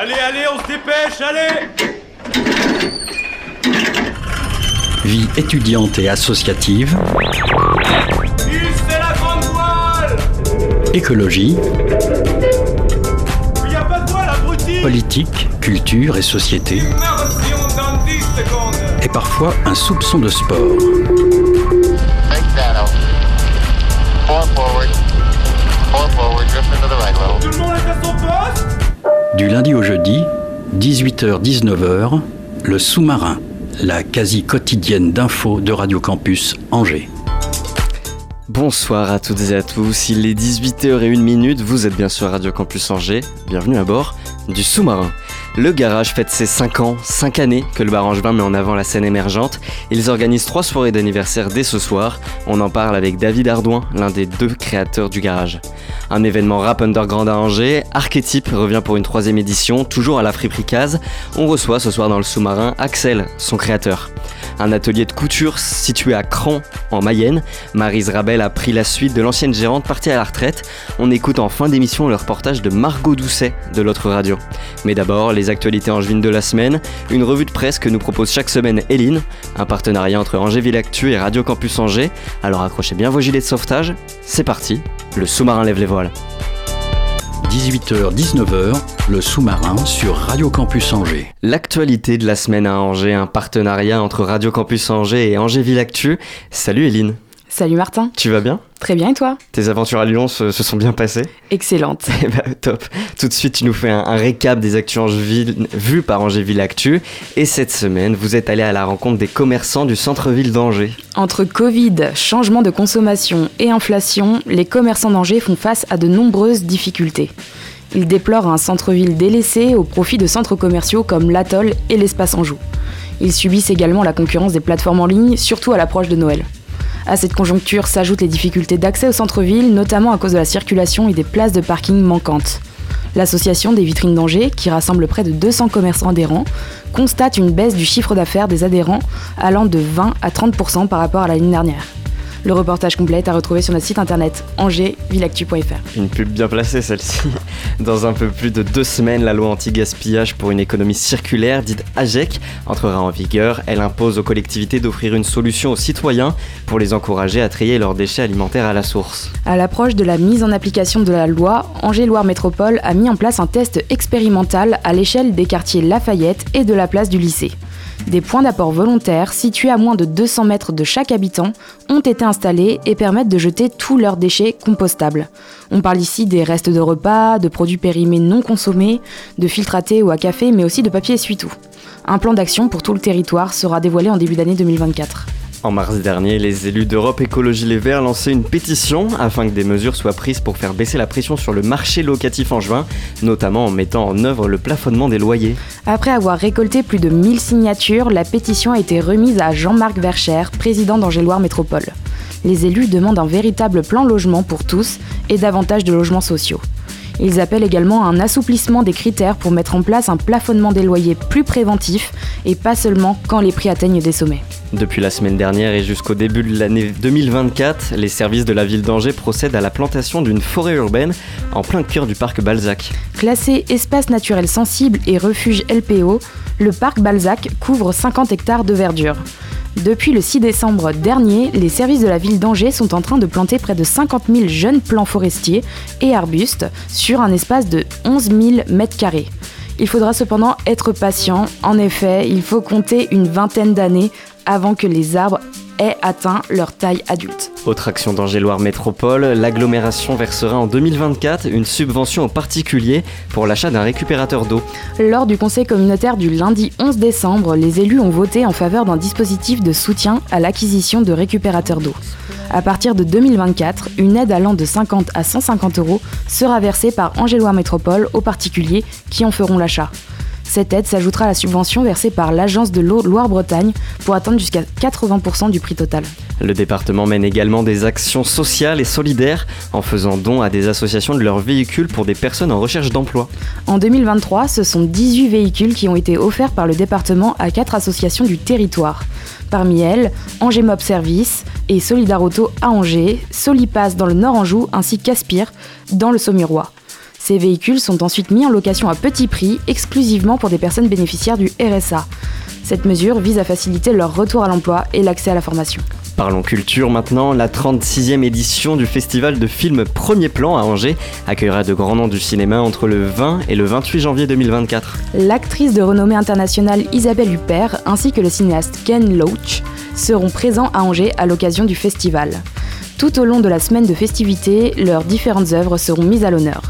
Allez, allez, on se dépêche, allez. Vie étudiante et associative, c'est la grande voile. Écologie, Il y a pas de voile, abruti. Politique, culture et société, Immersion dans 10 secondes. Et parfois un soupçon de sport. Du lundi au jeudi, 18h-19h, le sous-marin, la quasi quotidienne d'infos de Radio Campus Angers. Bonsoir à toutes et à tous, il est 18h01 vous êtes bien sûr Radio Campus Angers, bienvenue à bord du sous-marin. Le garage fête ses 5 ans, 5 années que le bar Angevin met en avant la scène émergente. Ils organisent 3 soirées d'anniversaire dès ce soir. On en parle avec David Ardouin, l'un des deux créateurs du garage. Un événement rap underground à Angers, Archétype revient pour une troisième édition, toujours à la friperie Case. On reçoit ce soir dans le sous-marin Axel, son créateur. Un atelier de couture situé à Cran, en Mayenne. Marise Rabel a pris la suite de l'ancienne gérante partie à la retraite. On écoute en fin d'émission le reportage de Margot Doucet de l'autre radio. Mais d'abord, les actualités angevines de la semaine, une revue de presse que nous propose chaque semaine Eline, un partenariat entre Angéville Actu et Radio Campus Angers. Alors accrochez bien vos gilets de sauvetage, c'est parti, le sous-marin lève les voiles. 18h-19h, le sous-marin sur Radio Campus Angers. L'actualité de la semaine à Angers, un partenariat entre Radio Campus Angers et Angéville Actu. Salut Eline, Salut Martin, tu vas bien? Très bien et toi? Tes aventures à Lyon se, se sont bien passées? Excellente. Eh ben, top. Tout de suite, tu nous fais un, un récap des actus Angeville, vues par Angéville Actu. Et cette semaine, vous êtes allé à la rencontre des commerçants du centre-ville d'Angers. Entre Covid, changement de consommation et inflation, les commerçants d'Angers font face à de nombreuses difficultés. Ils déplorent un centre-ville délaissé au profit de centres commerciaux comme l'Atoll et l'Espace Anjou. Ils subissent également la concurrence des plateformes en ligne, surtout à l'approche de Noël. À cette conjoncture s'ajoutent les difficultés d'accès au centre-ville, notamment à cause de la circulation et des places de parking manquantes. L'association des vitrines d'Angers, qui rassemble près de 200 commerçants adhérents, constate une baisse du chiffre d'affaires des adhérents allant de 20 à 30% par rapport à l'année dernière. Le reportage complet est à retrouver sur notre site internet angers-villactu.fr. Une pub bien placée celle-ci. Dans un peu plus de deux semaines, la loi anti-gaspillage pour une économie circulaire, dite AGEC, entrera en vigueur. Elle impose aux collectivités d'offrir une solution aux citoyens pour les encourager à trier leurs déchets alimentaires à la source. À l'approche de la mise en application de la loi, Angers-Loire Métropole a mis en place un test expérimental à l'échelle des quartiers Lafayette et de la place du lycée. Des points d'apport volontaires, situés à moins de 200 mètres de chaque habitant, ont été installés et permettent de jeter tous leurs déchets compostables. On parle ici des restes de repas, de produits périmés non consommés, de filtres à thé ou à café, mais aussi de papier essuie-tout. Un plan d'action pour tout le territoire sera dévoilé en début d'année 2024. En mars dernier, les élus d'Europe Écologie Les Verts lançaient une pétition afin que des mesures soient prises pour faire baisser la pression sur le marché locatif en juin, notamment en mettant en œuvre le plafonnement des loyers. Après avoir récolté plus de 1000 signatures, la pétition a été remise à Jean-Marc Vercher, président d'Angers-Loire Métropole. Les élus demandent un véritable plan logement pour tous et davantage de logements sociaux. Ils appellent également à un assouplissement des critères pour mettre en place un plafonnement des loyers plus préventif et pas seulement quand les prix atteignent des sommets. Depuis la semaine dernière et jusqu'au début de l'année 2024, les services de la ville d'Angers procèdent à la plantation d'une forêt urbaine en plein cœur du parc Balzac. Classé espace naturel sensible et refuge LPO, le parc Balzac couvre 50 hectares de verdure. Depuis le 6 décembre dernier, les services de la ville d'Angers sont en train de planter près de 50 000 jeunes plants forestiers et arbustes sur un espace de 11 000 mètres carrés. Il faudra cependant être patient. En effet, il faut compter une vingtaine d'années avant que les arbres aient atteint leur taille adulte. Autre action d'Angers-Loire Métropole, l'agglomération versera en 2024 une subvention aux particuliers pour l'achat d'un récupérateur d'eau. Lors du conseil communautaire du lundi 11 décembre, les élus ont voté en faveur d'un dispositif de soutien à l'acquisition de récupérateurs d'eau. À partir de 2024, une aide allant de 50 à 150 euros sera versée par Angers-Loire Métropole aux particuliers qui en feront l'achat. Cette aide s'ajoutera à la subvention versée par l'Agence de l'eau Loire-Bretagne pour atteindre jusqu'à 80% du prix total. Le département mène également des actions sociales et solidaires en faisant don à des associations de leurs véhicules pour des personnes en recherche d'emploi. En 2023, ce sont 18 véhicules qui ont été offerts par le département à 4 associations du territoire. Parmi elles, Angers Mob Service et Solidar Auto à Angers, Solipass dans le Nord Anjou ainsi qu'Aspire dans le Saumurois. Ces véhicules sont ensuite mis en location à petit prix, exclusivement pour des personnes bénéficiaires du RSA. Cette mesure vise à faciliter leur retour à l'emploi et l'accès à la formation. Parlons culture maintenant. La 36e édition du festival de films Premier Plan à Angers accueillera de grands noms du cinéma entre le 20 et le 28 janvier 2024. L'actrice de renommée internationale Isabelle Huppert ainsi que le cinéaste Ken Loach seront présents à Angers à l'occasion du festival. Tout au long de la semaine de festivités, leurs différentes œuvres seront mises à l'honneur.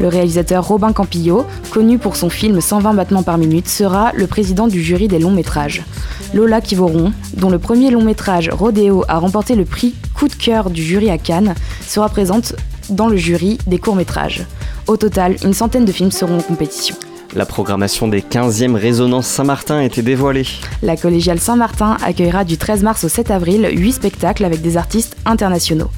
Le réalisateur Robin Campillo, connu pour son film 120 battements par minute, sera le président du jury des longs métrages. Lola Kivoron, dont le premier long métrage Rodeo a remporté le prix coup de cœur du jury à Cannes, sera présente dans le jury des courts métrages. Au total, une centaine de films seront en compétition. La programmation des 15e Résonances Saint-Martin a été dévoilée. La collégiale Saint-Martin accueillera du 13 mars au 7 avril 8 spectacles avec des artistes internationaux.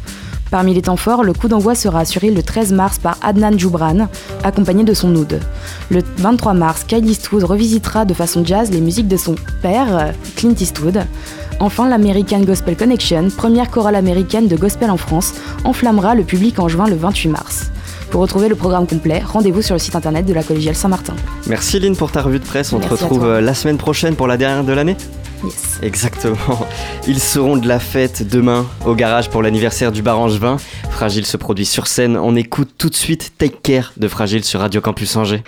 Parmi les temps forts, le coup d'envoi sera assuré le 13 mars par Adnan Joubran, accompagné de son oud. Le 23 mars, Kyle Eastwood revisitera de façon jazz les musiques de son père, Clint Eastwood. Enfin, l'American Gospel Connection, première chorale américaine de gospel en France, enflammera le public en juin le 28 mars. Pour retrouver le programme complet, rendez-vous sur le site internet de la Collégiale Saint-Martin. Merci Lynn pour ta revue de presse. On Merci te retrouve euh, la semaine prochaine pour la dernière de l'année. Exactement. Ils seront de la fête demain au garage pour l'anniversaire du bar Angevin. Fragile se produit sur scène. On écoute tout de suite Take Care de Fragile sur Radio Campus Angers.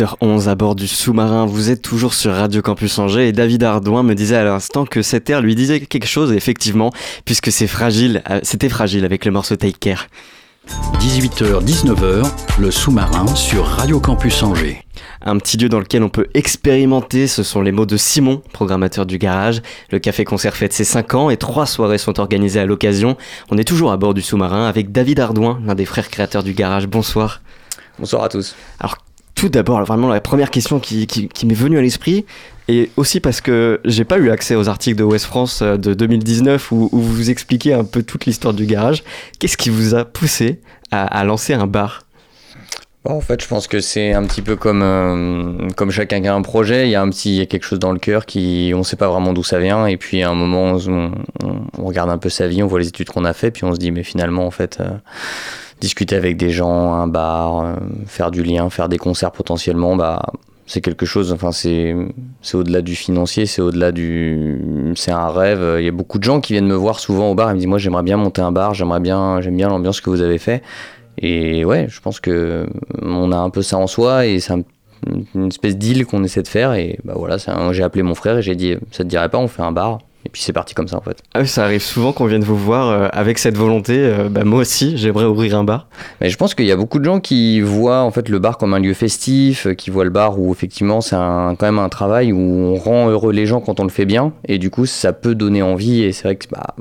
18h11 à bord du sous-marin, vous êtes toujours sur Radio Campus Angers et David Ardouin me disait à l'instant que cet air lui disait quelque chose, effectivement, puisque c'est fragile, euh, c'était fragile avec le morceau Take Care. 18h-19h, le sous-marin sur Radio Campus Angers. Un petit lieu dans lequel on peut expérimenter, ce sont les mots de Simon, programmateur du garage. Le café-concert fête ses 5 ans et trois soirées sont organisées à l'occasion. On est toujours à bord du sous-marin avec David Ardouin, l'un des frères créateurs du garage. Bonsoir. Bonsoir à tous. Alors tout d'abord, vraiment la première question qui, m'est venue à l'esprit, et aussi parce que j'ai pas eu accès aux articles de West France euh, de 2019 où, vous expliquez un peu toute l'histoire du garage, qu'est-ce qui vous a poussé à, lancer un bar? Bon, en fait, je pense que c'est un petit peu comme, euh, comme chacun qui a un projet. Il y a un petit, il y a quelque chose dans le cœur qui, on sait pas vraiment d'où ça vient. Et puis, à un moment, on, on, on, regarde un peu sa vie, on voit les études qu'on a fait, puis on se dit, mais finalement, en fait, euh, discuter avec des gens, un bar, euh, faire du lien, faire des concerts potentiellement, bah, c'est quelque chose, enfin, c'est, au-delà du financier, c'est au-delà du, c'est un rêve. Il y a beaucoup de gens qui viennent me voir souvent au bar et me disent, moi, j'aimerais bien monter un bar, j'aimerais bien, j'aime bien l'ambiance que vous avez fait. Et ouais, je pense que on a un peu ça en soi et c'est un, une espèce d'île qu'on essaie de faire. Et bah voilà, j'ai appelé mon frère et j'ai dit, ça te dirait pas, on fait un bar? Puis c'est parti comme ça en fait. Ah oui, ça arrive souvent qu'on vienne vous voir euh, avec cette volonté. Euh, bah moi aussi, j'aimerais ouvrir un bar. Mais je pense qu'il y a beaucoup de gens qui voient en fait le bar comme un lieu festif, euh, qui voient le bar où effectivement c'est quand même un travail où on rend heureux les gens quand on le fait bien. Et du coup, ça peut donner envie. Et c'est vrai que bah,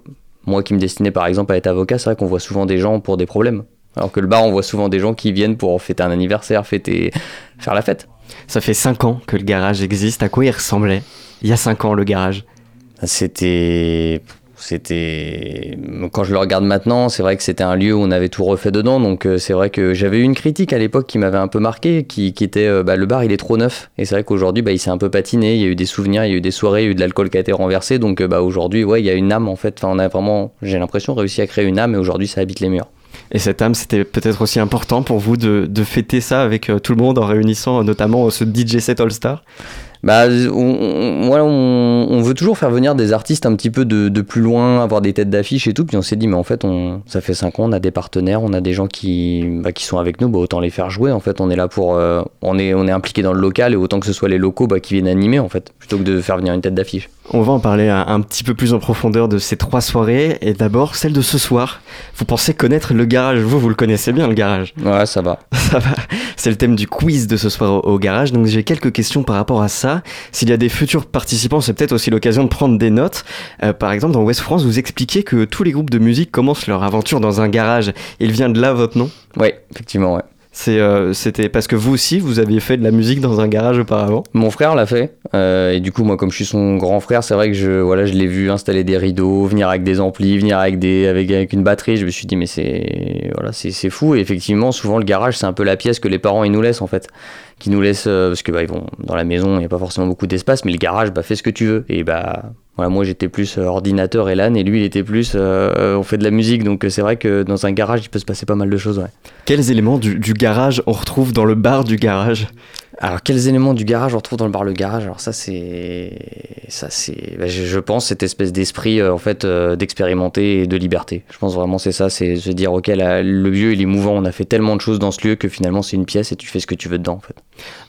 moi qui me destinais par exemple à être avocat, c'est vrai qu'on voit souvent des gens pour des problèmes. Alors que le bar, on voit souvent des gens qui viennent pour fêter un anniversaire, fêter, faire la fête. Ça fait 5 ans que le garage existe. À quoi il ressemblait? Il y a 5 ans le garage C'était. C'était. Quand je le regarde maintenant, c'est vrai que c'était un lieu où on avait tout refait dedans. Donc c'est vrai que j'avais eu une critique à l'époque qui m'avait un peu marqué, qui, était bah, le bar il est trop neuf. Et c'est vrai qu'aujourd'hui bah, il s'est un peu patiné. Il y a eu des souvenirs, il y a eu des soirées, il y a eu de l'alcool qui a été renversé. Donc bah, aujourd'hui, ouais, il y a une âme en fait. Enfin, on a vraiment, j'ai l'impression, réussi à créer une âme et aujourd'hui ça habite les murs. Et cette âme, c'était peut-être aussi important pour vous de, de fêter ça avec euh, tout le monde en réunissant notamment ce DJ set All Star? Bah, on, on, veut toujours faire venir des artistes un petit peu de, plus loin, avoir des têtes d'affiche et tout. Puis on s'est dit, mais en fait, on, ça fait 5 ans, on a des partenaires, on a des gens qui, bah, qui sont avec nous, bah, autant les faire jouer. En fait, on est là pour. Euh, on, est, on est impliqué dans le local et autant que ce soit les locaux bah, qui viennent animer, en fait, plutôt que de faire venir une tête d'affiche. On va en parler un, un, petit peu plus en profondeur de ces trois soirées. Et d'abord, celle de ce soir. Vous pensez connaître le garage Vous, vous le connaissez bien, le garage Ouais, ça va. ça va. C'est le thème du quiz de ce soir au, au garage. Donc j'ai quelques questions par rapport à ça. S'il y a des futurs participants, c'est peut-être aussi l'occasion de prendre des notes. Euh, par exemple, dans West France, vous expliquez que tous les groupes de musique commencent leur aventure dans un garage. Il vient de là votre nom? Oui, effectivement, ouais. C'était euh, parce que vous aussi, vous aviez fait de la musique dans un garage auparavant Mon frère l'a fait. Euh, et du coup, moi, comme je suis son grand frère, c'est vrai que je, voilà, je l'ai vu installer des rideaux, venir avec des amplis, venir avec, des, avec, avec une batterie. Je me suis dit, mais c'est voilà, fou. Et effectivement, souvent, le garage, c'est un peu la pièce que les parents nous laissent en fait. Qui nous laissent, euh, parce que bah, ils vont dans la maison, il n'y a pas forcément beaucoup d'espace, mais le garage, bah, fais ce que tu veux. Et bah, moi j'étais plus ordinateur et LAN et lui il était plus euh, on fait de la musique donc c'est vrai que dans un garage il peut se passer pas mal de choses. Ouais. Quels éléments du garage on retrouve dans le bar du garage? Alors quels éléments du garage on retrouve dans le bar le garage? Alors ça c'est ça c'est bah, je, pense cette espèce d'esprit euh, en fait euh, d'expérimenter et de liberté. Je pense vraiment c'est ça, c'est se dire OK là, le lieu il est mouvant, on a fait tellement de choses dans ce lieu que finalement c'est une pièce et tu fais ce que tu veux dedans en fait.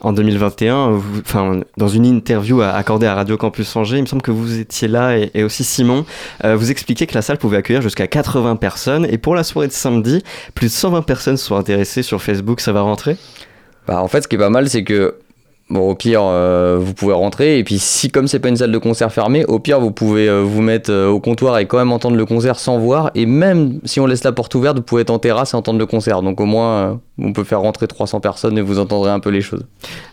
En 2021, vous, enfin dans une interview accordée à Radio Campus Angers, il me semble que vous étiez là et, et aussi Simon, euh, vous expliquez que la salle pouvait accueillir jusqu'à 80 personnes et pour la soirée de samedi, plus de 120 personnes sont intéressées sur Facebook, ça va rentrer? Bah, en fait, ce qui est pas mal, c'est que au pire, euh, vous pouvez rentrer. Et puis, si comme c'est pas une salle de concert fermée, au pire, vous pouvez euh, vous mettre euh, au comptoir et quand même entendre le concert sans voir. Et même si on laisse la porte ouverte, vous pouvez être en terrasse et entendre le concert. Donc, au moins, on peut faire rentrer 300 personnes et vous entendrez un peu les choses.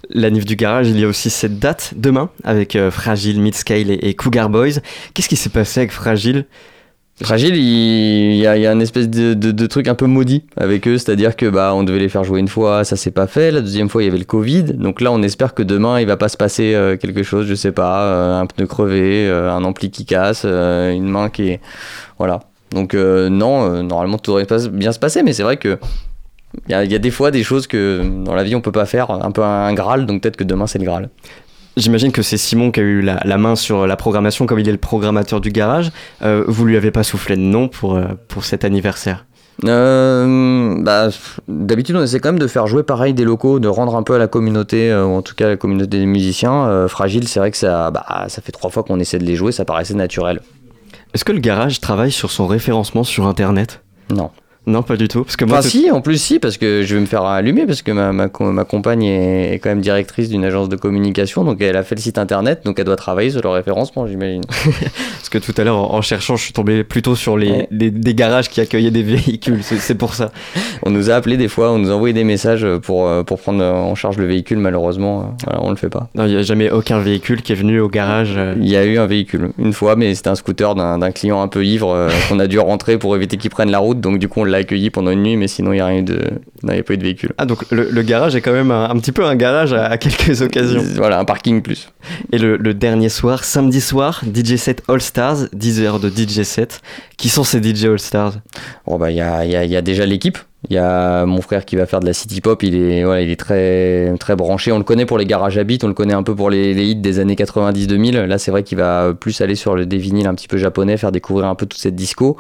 La Nif du Garage, il y a aussi cette date demain avec Fragile, Midscale et Cougar Boys. Qu'est-ce qui s'est passé avec Fragile? Fragile, il y, a, un espèce de, truc un peu maudit avec eux, c'est-à-dire que bah on devait les faire jouer une fois, ça s'est pas fait. La deuxième fois, il y avait le Covid, donc là, on espère que demain, il va pas se passer euh, quelque chose, je sais pas, euh, un pneu crevé, euh, un ampli qui casse, une main qui est, voilà. Donc non, normalement tout devrait bien se passer, mais c'est vrai que il y, a, des fois des choses que dans la vie on peut pas faire, un peu un Graal, donc peut-être que demain c'est le Graal. J'imagine que c'est Simon qui a eu la, la, main sur la programmation, comme il est le programmateur du garage. Euh, vous lui avez pas soufflé de nom pour, euh, pour cet anniversaire? Euh, bah, D'habitude, on essaie quand même de faire jouer pareil des locaux, de rendre un peu à la communauté, euh, ou en tout cas à la communauté des musiciens. Euh, Fragile, c'est vrai que ça, bah, ça fait trois fois qu'on essaie de les jouer, ça paraissait naturel. Est-ce que le garage travaille sur son référencement sur Internet? Non. Non, pas du tout. Parce que moi, Enfin, si, en plus, si, parce que je vais me faire allumer, parce que ma, ma, ma compagne est, est quand même directrice d'une agence de communication, donc elle a fait le site internet, donc elle doit travailler sur le référencement, j'imagine. parce que tout à l'heure, en, en cherchant, je suis tombé plutôt sur les, Ouais. les- des garages qui accueillaient des véhicules. C'est pour ça. On nous a appelé des fois, on nous a envoyé des messages pour, euh, pour prendre en charge le véhicule, malheureusement, euh, voilà, on le fait pas. Non, il n'y a jamais aucun véhicule qui est venu au garage. euh. Il y a eu un véhicule une fois, mais c'était un scooter d'un client un peu ivre qu'on a dû rentrer pour éviter qu'il prenne la route. Donc du coup, on l'a accueilli pendant une nuit, mais sinon, il n'y a rien eu de, non, il n'y a pas eu de véhicule. Ah, donc le, le garage est quand même un, un petit peu un garage à, à quelques occasions. Voilà, un parking plus. Et le, le dernier soir, samedi soir, DJ set All Stars, 10 heures de DJ set. Qui sont ces DJ All Stars? Bon bah il y a, y a- y a déjà l'équipe. Il y a mon frère qui va faire de la city pop. Il est voilà, il est très très branché. On le connaît pour les garages à beat, on le connaît un peu pour les, les hits des années 90-2000. Là c'est vrai qu'il va plus aller sur le des vinyles un petit peu japonais, faire découvrir un peu toute cette disco.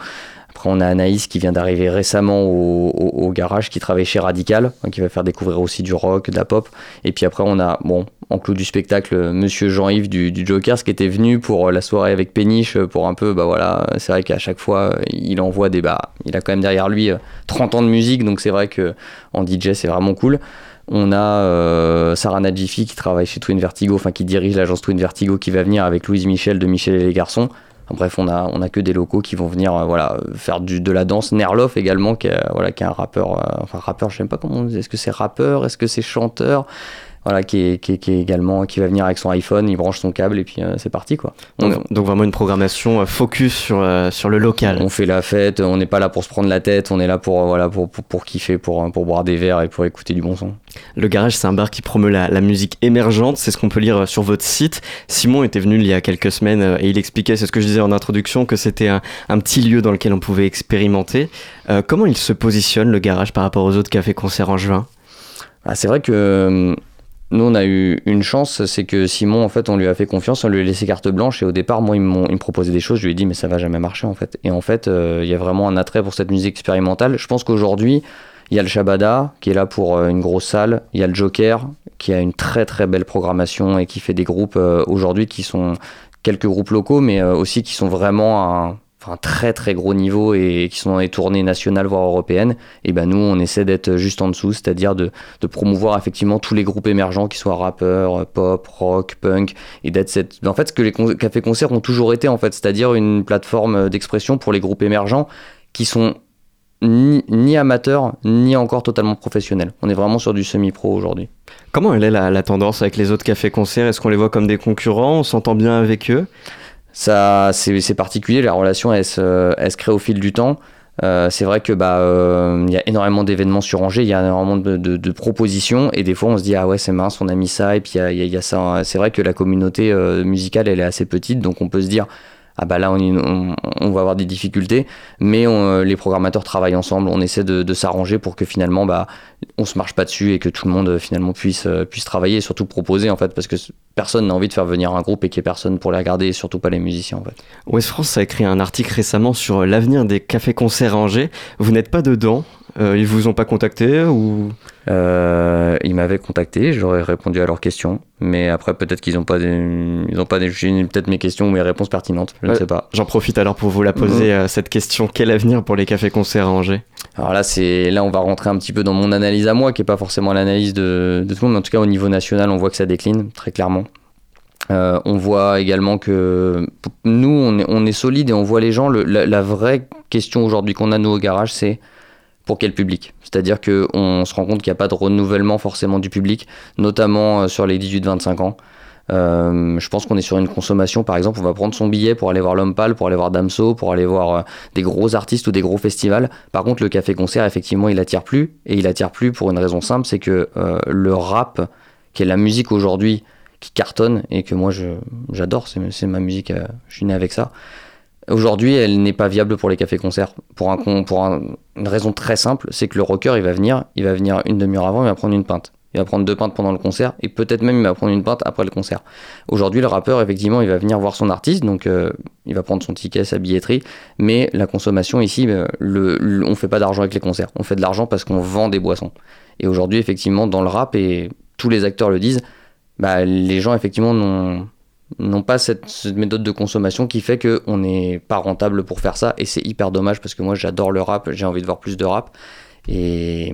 Après, on a Anaïs qui vient d'arriver récemment au, garage, qui travaille chez Radical, hein, qui va faire découvrir aussi du rock, de la pop. Et puis après, on a, bon, en clou du spectacle, Monsieur Jean-Yves du, du Jokers, qui était venu pour la soirée avec Péniche, pour un peu, bah voilà, c'est vrai qu'à chaque fois, il envoie des, bah, il a quand même derrière lui euh, 30 ans de musique, donc c'est vrai que en DJ, c'est vraiment cool. On a euh, Sarah Nadjifi qui travaille chez Twin Vertigo, enfin qui dirige l'agence Twin Vertigo, qui va venir avec Louise Michel de Michel et les garçons. Bref, on a, on a que des locaux qui vont venir euh, voilà, faire du, de la danse. Nerloff également, qui est, voilà, qui est un rappeur, euh, enfin rappeur, je sais même pas comment on dit, est-ce que c'est rappeur, est-ce que c'est chanteur? Voilà, qui est, qui, est, qui est également qui va venir avec son iPhone, il branche son câble et puis euh, c'est parti quoi. On, donc, vraiment une programmation euh, focus sur, euh, sur le local. on fait la fête, on n'est pas là pour se prendre la tête, on est là pour euh, voilà pour, pour, pour kiffer, pour, pour boire des verres et pour écouter du bon son. Le garage, c'est un bar qui promeut la, la musique émergente, c'est ce qu'on peut lire sur votre site. Simon était venu il y a quelques semaines et il expliquait, c'est ce que je disais en introduction, que c'était un, un petit lieu dans lequel on pouvait expérimenter. Comment il se positionne le garage par rapport aux autres cafés-concerts en juin? Ah, c'est vrai que euh, nous on a eu une chance, c'est que Simon en fait on lui a fait confiance, on lui a laissé carte blanche et au départ moi il, me proposait des choses, je lui ai dit mais ça va jamais marcher en fait. Et en fait euh, il y a vraiment un attrait pour cette musique expérimentale. Je pense qu'aujourd'hui il y a le Shabada qui est là pour euh, une grosse salle, il y a le Joker qui a une très très belle programmation et qui fait des groupes euh, aujourd'hui qui sont quelques groupes locaux mais aussi qui sont vraiment un, un très très gros niveau et qui sont dans les tournées nationales voire européennes. Et ben nous on essaie d'être juste en dessous, c'est-à-dire de de promouvoir effectivement tous les groupes émergents, qui soient rappeurs, pop, rock, punk, et d'être cette... En fait, ce que les con- cafés-concerts ont toujours été, en fait, c'est-à-dire une plateforme d'expression pour les groupes émergents qui sont ni, ni amateurs, ni encore totalement professionnels. On est vraiment sur du semi-pro aujourd'hui. Comment elle est la, tendance avec les autres cafés-concerts Est-ce qu'on les voit comme des concurrents? On s'entend bien avec eux? Ça, c'est particulier, la relation, elle se, elle se crée au fil du temps. Euh, c'est vrai que bah euh, il y a énormément d'événements sur Angers, il y a énormément de, de- de propositions et des fois on se dit ah ouais c'est mince on a mis ça et puis il y y y a ça. C'est vrai que la communauté euh, musicale elle est assez petite donc on peut se dire ah bah là on, va avoir des difficultés mais on- les programmateurs travaillent ensemble, on essaie de, s'arranger pour que finalement bah on se marche pas dessus et que tout le monde euh, finalement puisse euh, puisse travailler et surtout proposer en fait parce que personne n'a envie de faire venir un groupe et qu'il n'y ait personne pour les regarder et surtout pas les musiciens en fait. Ouest France a écrit un article récemment sur l'avenir des cafés-concerts à Angers. Vous n'êtes pas dedans Euh, Ils vous ont pas contacté ou? Euh, ils m'avaient contacté, j'aurais répondu à leurs questions, mais après peut-être qu'ils n'ont pas, des, ils ont pas des, peut-être mes questions ou mes réponses pertinentes, je ne sais pas. J'en profite alors pour vous la poser euh, cette question. Quel avenir pour les cafés-concerts à Angers? Alors là, c'est là on va rentrer un petit peu dans mon analyse à moi, qui est pas forcément l'analyse de, de tout le monde, mais en tout cas au niveau national, on voit que ça décline très clairement. Euh, on voit également que nous, on est, on est solide et on voit les gens. Le- la, la vraie question aujourd'hui qu'on a nous au garage, c'est pour quel public C'est-à-dire qu'on se rend compte qu'il n'y a pas de renouvellement forcément du public, notamment euh, sur les 18-25 ans. Euh, je pense qu'on est sur une consommation, par exemple, on va prendre son billet pour aller voir L'Homme pour aller voir Damso, pour aller voir euh, des gros artistes ou des gros festivals. Par contre, le café-concert, effectivement, il attire plus. Et il attire plus pour une raison simple, c'est que le rap, qui est la musique aujourd'hui, qui cartonne et que moi j'adore, c'est ma musique, je suis né avec ça. Aujourd'hui, elle n'est pas viable pour les cafés-concerts. Pour, un, pour un- une raison très simple, c'est que le rocker, il va venir, il va venir une demi-heure avant, il va prendre une pinte. Il va prendre deux pintes pendant le concert et peut-être même il va prendre une pinte après le concert. Aujourd'hui, le rappeur, effectivement, il va venir voir son artiste, donc euh, il va prendre son ticket, sa billetterie, mais la consommation ici, euh, on fait pas d'argent avec les concerts. On fait de l'argent parce qu'on vend des boissons. Et aujourd'hui, effectivement, dans le rap, et tous les acteurs le disent, bah, les gens, effectivement, n'ont n'ont pas cette, méthode de consommation qui fait qu'on n'est pas rentable pour faire ça. Et c'est hyper dommage parce que moi j'adore le rap, j'ai envie de voir plus de rap et,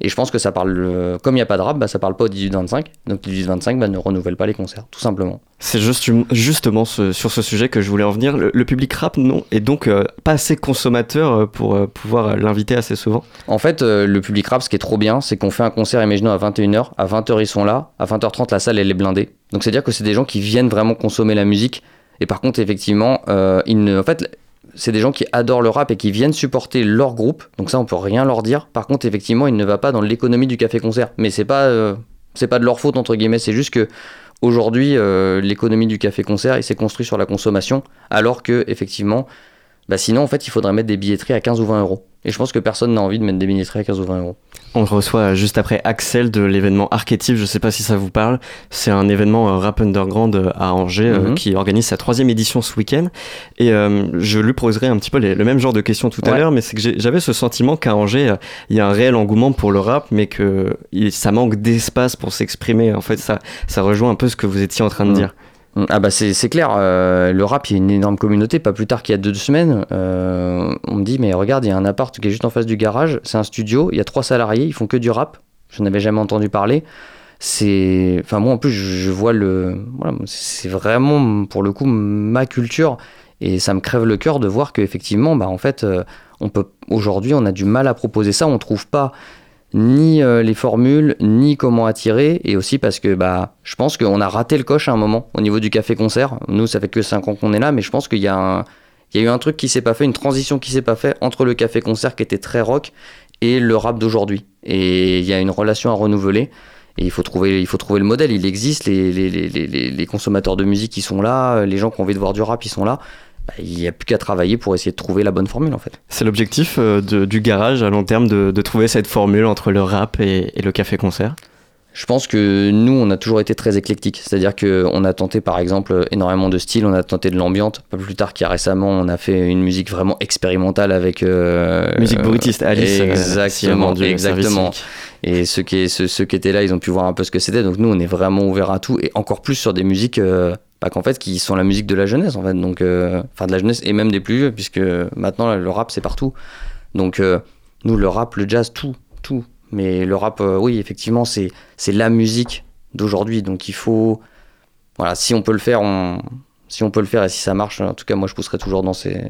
et je pense que ça parle, euh, comme il n'y a pas de rap, bah, ça parle pas au 18-25 donc le 18-25 bah, ne renouvelle pas les concerts tout simplement. C'est juste, justement ce- sur ce sujet que je voulais en venir. Le, le public rap non, est donc euh, pas assez consommateur euh, pour euh, pouvoir l'inviter assez souvent. En fait euh, le public rap ce qui est trop bien c'est qu'on fait un concert imaginons à 21h, à 20h ils sont là, à 20h30 la salle elle est blindée donc c'est à dire que c'est des gens qui viennent vraiment consommer la musique et par contre effectivement ils ne, en fait c'est des gens qui adorent le rap et qui viennent supporter leur groupe. Donc ça, on peut rien leur dire. Par contre, effectivement, il ne va pas dans l'économie du café-concert. Mais c'est pas, euh, c'est pas de leur faute entre guillemets. C'est juste que aujourd'hui, euh, l'économie du café-concert, il s'est construit sur la consommation, alors que effectivement, bah sinon, en fait, il faudrait mettre des billetteries à 15 ou 20 euros. Et je pense que personne n'a envie de mettre des billetteries à 15 ou 20 euros. On reçoit juste après Axel de l'événement Archetype, je sais pas si ça vous parle. C'est un événement euh, rap underground euh, à Angers euh, Mhm. qui organise sa troisième édition ce week-end. Et euh, je lui poserai un petit peu les- le même genre de questions tout à l'heure, mais c'est que j'avais ce sentiment qu'à Angers, il y a un réel engouement pour le rap, mais que ça manque d'espace pour s'exprimer. En fait, ça, ça rejoint un peu ce que vous étiez en train de Mhm. dire. Ah bah c'est clair, euh, le rap, il y a une énorme communauté. Pas plus tard qu'il y a deux semaines, euh, on me dit, mais regarde, il y a un appart qui est juste en face du garage, c'est un studio, il y a trois salariés, ils font que du rap. Je n'avais jamais entendu parler. C'est, enfin moi en plus, je, je vois le, voilà, c'est vraiment pour le coup ma culture et ça me crève le cœur de voir qu'effectivement, bah en fait, euh, on peut aujourd'hui, on a du mal à proposer ça, on trouve pas ni euh, les formules, ni comment attirer, et aussi parce que bah, je pense qu'on a raté le coche à un moment au niveau du café-concert. Nous, ça fait que 5 ans qu'on est là, mais je pense qu'il y, a un- y a eu un truc qui s'est pas fait, une transition qui s'est pas fait entre le café-concert qui était très rock et le rap d'aujourd'hui. Et il y a une relation à renouveler. Et il faut trouver, il faut trouver le modèle. Il existe, les, les, les, les, consommateurs de musique qui sont là, les gens qui ont envie de voir du rap, ils sont là. Bah, il n'y a plus qu'à travailler pour essayer de trouver la bonne formule en fait. C'est l'objectif euh, du garage à long terme de, de trouver cette formule entre le rap et, et le café-concert. Je pense que nous, on a toujours été très éclectique. C'est-à-dire qu'on a tenté, par exemple, énormément de styles. On a tenté de l'ambiante. Pas plus tard qu'il y a récemment, on a fait une musique vraiment expérimentale avec. euh, Musique euh, bruitiste, Alice. Exactement, exactement. Et ceux qui, ceux, qui étaient là, ils ont pu voir un peu ce que c'était. Donc nous, on est vraiment ouvert à tout. Et encore plus sur des musiques. euh, bah, fait, qui sont la musique de la jeunesse, en fait. Donc, euh, enfin, de la jeunesse et même des plus vieux, puisque maintenant, le rap, c'est partout. Donc, euh, nous, le rap, le jazz, tout, tout. Mais le rap, euh, oui, effectivement, c'est la musique d'aujourd'hui. Donc, il faut. Voilà, si on peut le faire. Si on peut le faire et si ça marche, en tout cas, moi, je pousserai toujours dans, ces,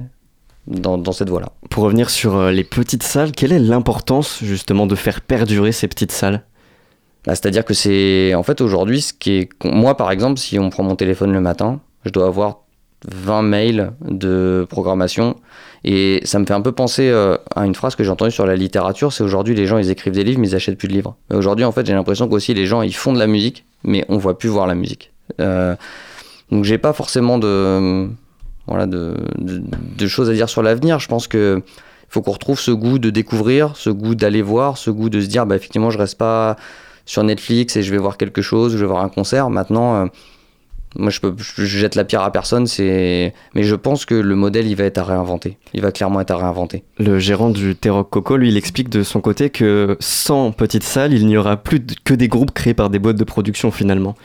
dans, cette voie-là. Pour revenir sur euh, les petites salles, quelle est l'importance justement de faire perdurer ces petites salles? Bah, C'est-à-dire que c'est. En fait, aujourd'hui, ce qui est. Moi, par exemple, si on prend mon téléphone le matin, je dois avoir 20 mails de programmation. Et ça me fait un peu penser euh, à une phrase que j'ai entendue sur la littérature c'est aujourd'hui, les gens, ils écrivent des livres, mais ils achètent plus de livres. Aujourd'hui, en fait, j'ai l'impression qu'aussi, les gens, ils font de la musique, mais on voit plus voir la musique. Euh, donc, j'ai pas forcément de. Voilà, de, de, choses à dire sur l'avenir. Je pense que. Faut qu'on retrouve ce goût de découvrir, ce goût d'aller voir, ce goût de se dire, bah, effectivement, je reste pas sur Netflix et je vais voir quelque chose, je vais voir un concert. Maintenant, euh, moi, je, peux, je jette la pierre à personne, mais je pense que le modèle, il va être à réinventer. Il va clairement être à réinventer. Le gérant du T-Rock Coco, lui, il explique de son côté que sans petites salles, il n'y aura plus que des groupes créés par des boîtes de production finalement.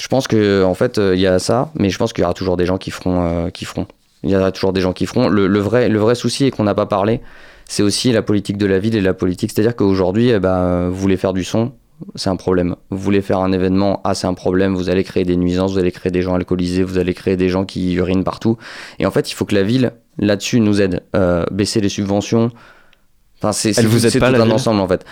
Je pense que, en fait, euh, il y a ça, mais je pense qu'il y aura toujours des gens qui feront, euh, qui feront. Il y aura toujours des gens qui feront. Le, le vrai, le vrai souci et qu'on n'a pas parlé, c'est aussi la politique de la ville et la politique. C'est-à-dire qu'aujourd'hui, eh ben, vous voulez faire du son, c'est un problème. Vous voulez faire un événement, ah, c'est un problème. Vous allez créer des nuisances, vous allez créer des gens alcoolisés, vous allez créer des gens qui urinent partout. Et en fait, il faut que la ville, là-dessus, nous aide. Euh, baisser les subventions. Enfin, c'est tout- pas, un ville? ensemble, en fait.